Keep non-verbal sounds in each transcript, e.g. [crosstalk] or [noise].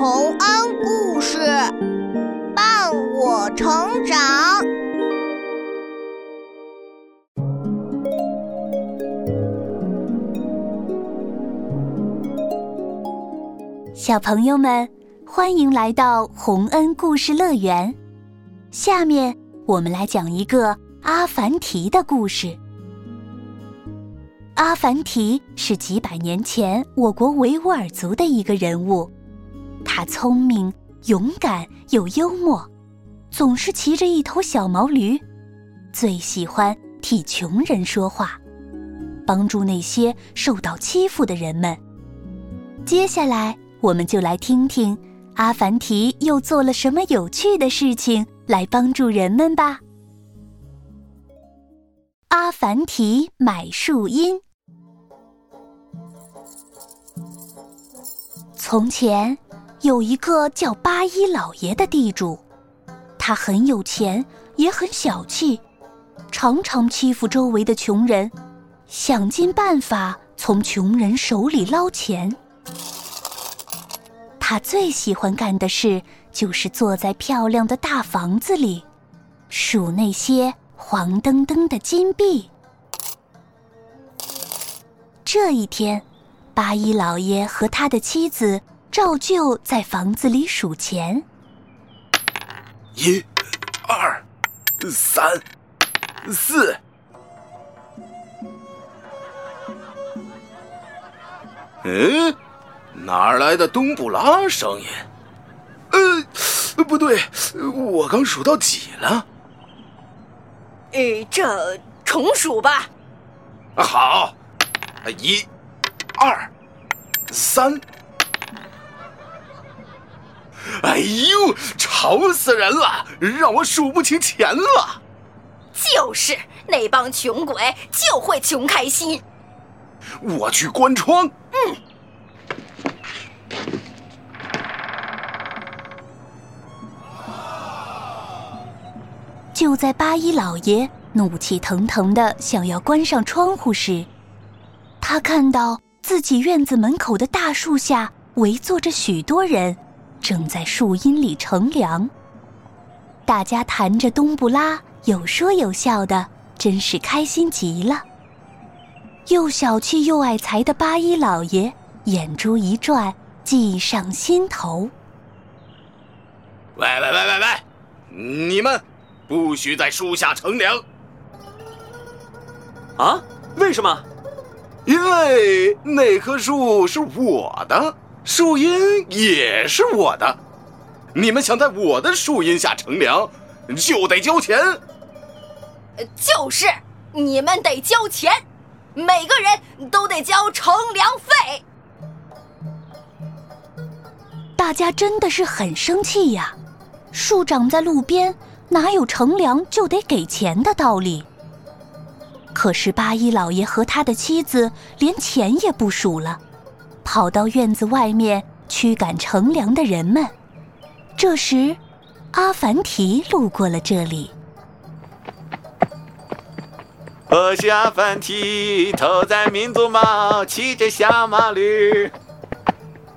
洪恩故事伴我成长。小朋友们，欢迎来到洪恩故事乐园。下面我们来讲一个阿凡提的故事。阿凡提是几百年前我国维吾尔族的一个人物，他聪明、勇敢又幽默，总是骑着一头小毛驴，最喜欢替穷人说话，帮助那些受到欺负的人们。接下来，我们就来听听阿凡提又做了什么有趣的事情来帮助人们吧。阿凡提买树荫。从前，有一个叫八一老爷的地主，他很有钱，也很小气，常常欺负周围的穷人，想尽办法从穷人手里捞钱。他最喜欢干的事就是坐在漂亮的大房子里，数那些黄澄澄的金币。这一天。八一老爷和他的妻子照旧在房子里数钱。一、二、三、四。嗯，哪儿来的冬不拉声音？呃，不对，我刚数到几了？呃，这重数吧。好，一。二，三，哎呦，吵死人了，让我数不清钱了。就是那帮穷鬼就会穷开心。我去关窗。嗯。就在八一老爷怒气腾腾的想要关上窗户时，他看到。自己院子门口的大树下围坐着许多人，正在树荫里乘凉。大家弹着冬不拉，有说有笑的，真是开心极了。又小气又爱财的八一老爷眼珠一转，计上心头。喂喂喂喂喂，你们不许在树下乘凉！啊？为什么？因为那棵树是我的，树荫也是我的，你们想在我的树荫下乘凉，就得交钱。就是，你们得交钱，每个人都得交乘凉费。大家真的是很生气呀！树长在路边，哪有乘凉就得给钱的道理？可是八一老爷和他的妻子连钱也不数了，跑到院子外面驱赶乘凉的人们。这时，阿凡提路过了这里。我是阿凡提，头戴民族帽，骑着小毛驴。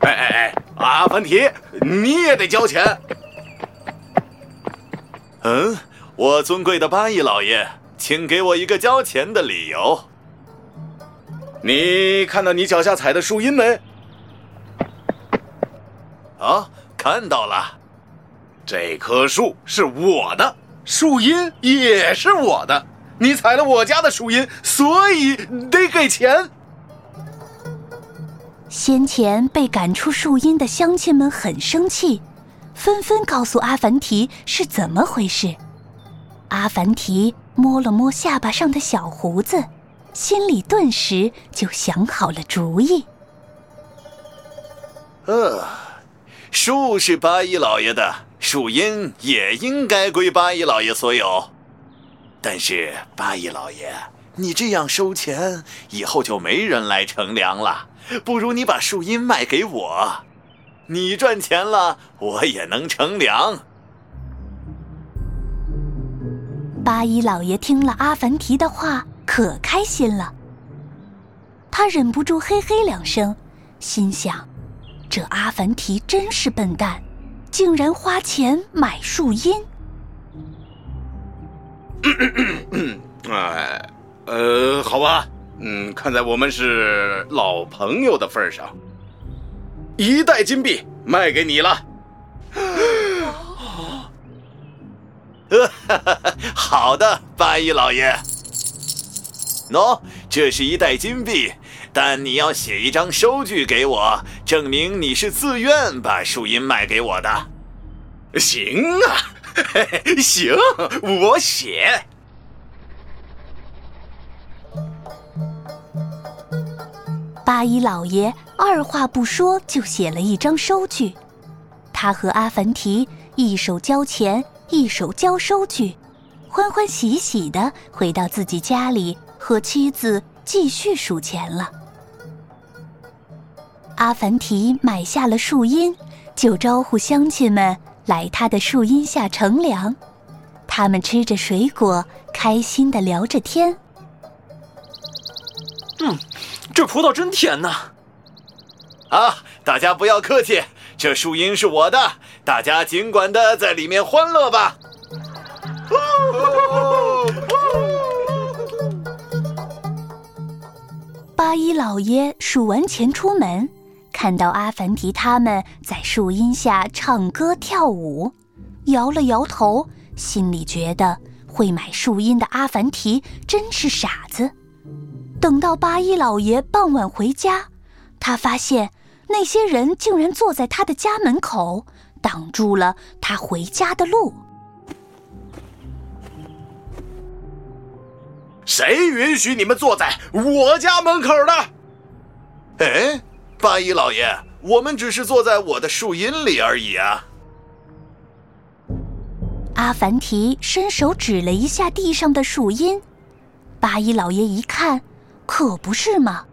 哎哎哎，阿凡提，你也得交钱。嗯，我尊贵的八一老爷。请给我一个交钱的理由。你看到你脚下踩的树荫没？啊，看到了。这棵树是我的，树荫也是我的。你踩了我家的树荫，所以得给钱。先前被赶出树荫的乡亲们很生气，纷纷告诉阿凡提是怎么回事。阿凡提。摸了摸下巴上的小胡子，心里顿时就想好了主意。呃，树是八一老爷的，树荫也应该归八一老爷所有。但是八一老爷，你这样收钱，以后就没人来乘凉了。不如你把树荫卖给我，你赚钱了，我也能乘凉。八一老爷听了阿凡提的话，可开心了。他忍不住嘿嘿两声，心想：“这阿凡提真是笨蛋，竟然花钱买树荫。[coughs] 哎，呃，好吧，嗯，看在我们是老朋友的份上，一袋金币卖给你了。[laughs] [laughs] 好的，八一老爷。喏，这是一袋金币，但你要写一张收据给我，证明你是自愿把树荫卖给我的。行啊，嘿 [laughs] 嘿行，我写。八一老爷二话不说就写了一张收据，他和阿凡提一手交钱，一手交收据，欢欢喜喜的回到自己家里，和妻子继续数钱了。阿凡提买下了树荫，就招呼乡亲们来他的树荫下乘凉，他们吃着水果，开心的聊着天。嗯。这葡萄真甜呐！啊，大家不要客气，这树荫是我的，大家尽管的在里面欢乐吧。八一老爷数完钱出门，看到阿凡提他们在树荫下唱歌跳舞，摇了摇头，心里觉得会买树荫的阿凡提真是傻子。等到八一老爷傍晚回家，他发现那些人竟然坐在他的家门口，挡住了他回家的路。谁允许你们坐在我家门口的？哎，八一老爷，我们只是坐在我的树荫里而已啊！阿凡提伸手指了一下地上的树荫，八一老爷一看。可不是嘛，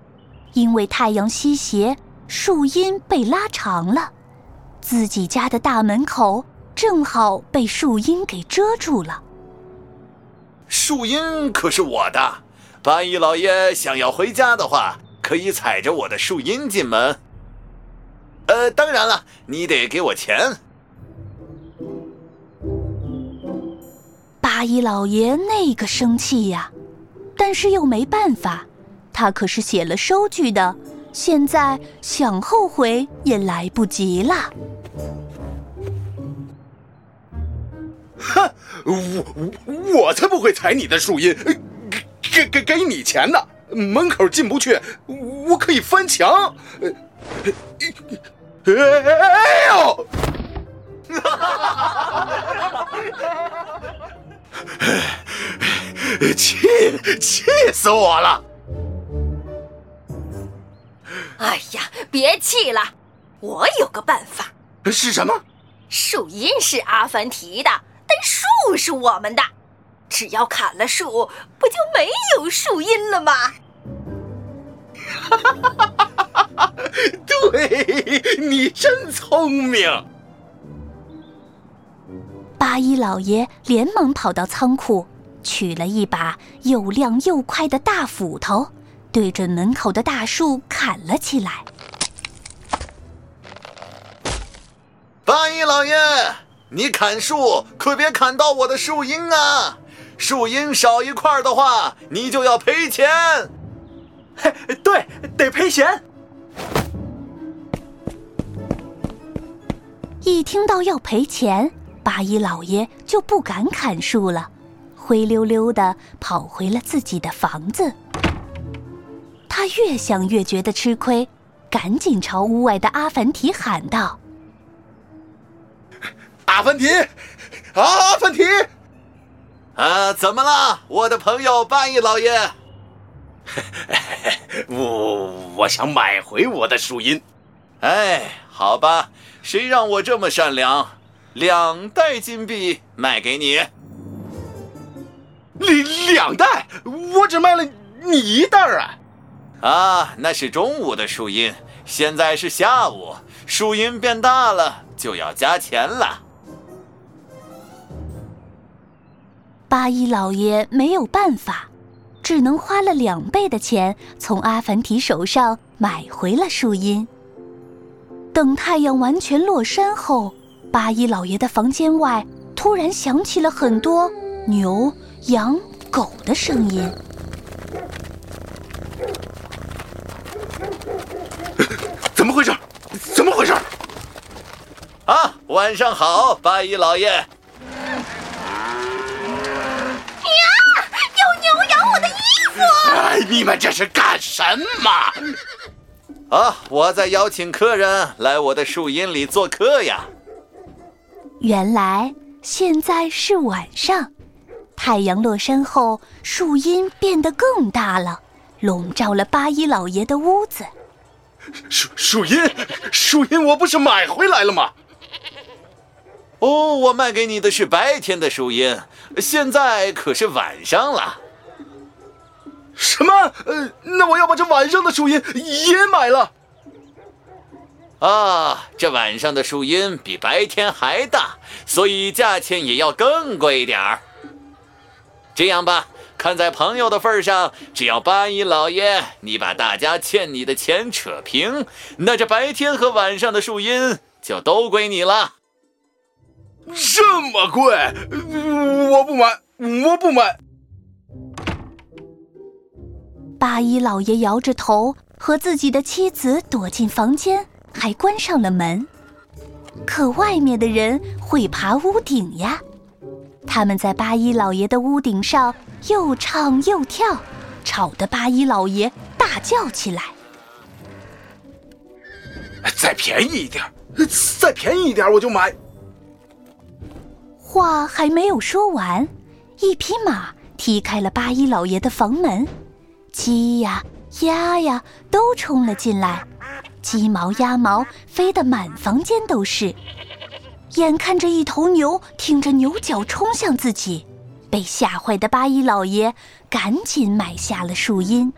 因为太阳西斜，树荫被拉长了，自己家的大门口正好被树荫给遮住了。树荫可是我的，八一老爷想要回家的话，可以踩着我的树荫进门。呃，当然了，你得给我钱。八一老爷那个生气呀，但是又没办法。他可是写了收据的，现在想后悔也来不及了。哼，我我才不会踩你的树荫，给给给你钱呢！门口进不去，我可以翻墙。哎呦！气气死我了！哎呀，别气了，我有个办法。是什么？树荫是阿凡提的，但树是我们的。只要砍了树，不就没有树荫了吗？哈哈哈哈哈！对你真聪明。八一老爷连忙跑到仓库，取了一把又亮又快的大斧头。对准门口的大树砍了起来。八一老爷，你砍树可别砍到我的树荫啊！树荫少一块的话，你就要赔钱。嘿，对，得赔钱。一听到要赔钱，八一老爷就不敢砍树了，灰溜溜的跑回了自己的房子。他越想越觉得吃亏，赶紧朝屋外的阿凡提喊道：“阿凡提，阿凡提，啊，怎么了，我的朋友半夜老爷？[laughs] 我我想买回我的树荫。哎，好吧，谁让我这么善良？两袋金币卖给你。两两袋？我只卖了你一袋啊！”啊，那是中午的树荫，现在是下午，树荫变大了，就要加钱了。八一老爷没有办法，只能花了两倍的钱从阿凡提手上买回了树荫。等太阳完全落山后，八一老爷的房间外突然响起了很多牛、羊、狗的声音。[coughs] 怎么回事？怎么回事？啊，晚上好，八一老爷。呀！有牛咬我的衣服！哎，你们这是干什么？啊，我在邀请客人来我的树荫里做客呀。原来现在是晚上，太阳落山后，树荫变得更大了，笼罩了八一老爷的屋子。树树荫，树荫，我不是买回来了吗？哦，我卖给你的是白天的树荫，现在可是晚上了。什么？呃，那我要把这晚上的树荫也买了。啊，这晚上的树荫比白天还大，所以价钱也要更贵点儿。这样吧，看在朋友的份上，只要八一老爷你把大家欠你的钱扯平，那这白天和晚上的树荫就都归你了。这么贵，我不买，我不买。八一老爷摇着头，和自己的妻子躲进房间，还关上了门。可外面的人会爬屋顶呀，他们在八一老爷的屋顶上又唱又跳，吵得八一老爷大叫起来。再便宜一点，再便宜一点我就买。话还没有说完，一匹马踢开了八一老爷的房门，鸡呀、鸭呀都冲了进来，鸡毛鸭毛飞得满房间都是。眼看着一头牛挺着牛角冲向自己，被吓坏的八一老爷赶紧买下了树荫。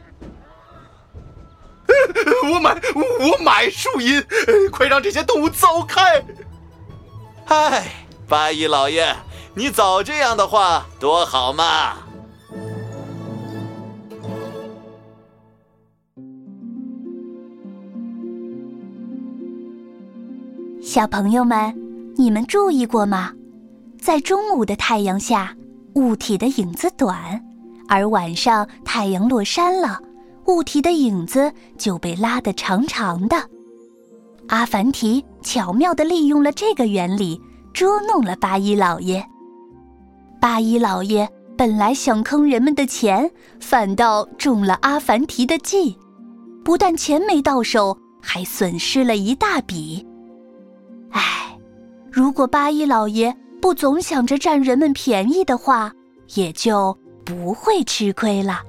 [laughs] 我买，我买树荫，快让这些动物走开！唉。八一老爷，你早这样的话多好嘛！小朋友们，你们注意过吗？在中午的太阳下，物体的影子短；而晚上太阳落山了，物体的影子就被拉得长长的。阿凡提巧妙地利用了这个原理。捉弄了八一老爷。八一老爷本来想坑人们的钱，反倒中了阿凡提的计，不但钱没到手，还损失了一大笔。如果八一老爷不总想着占人们便宜的话，也就不会吃亏了。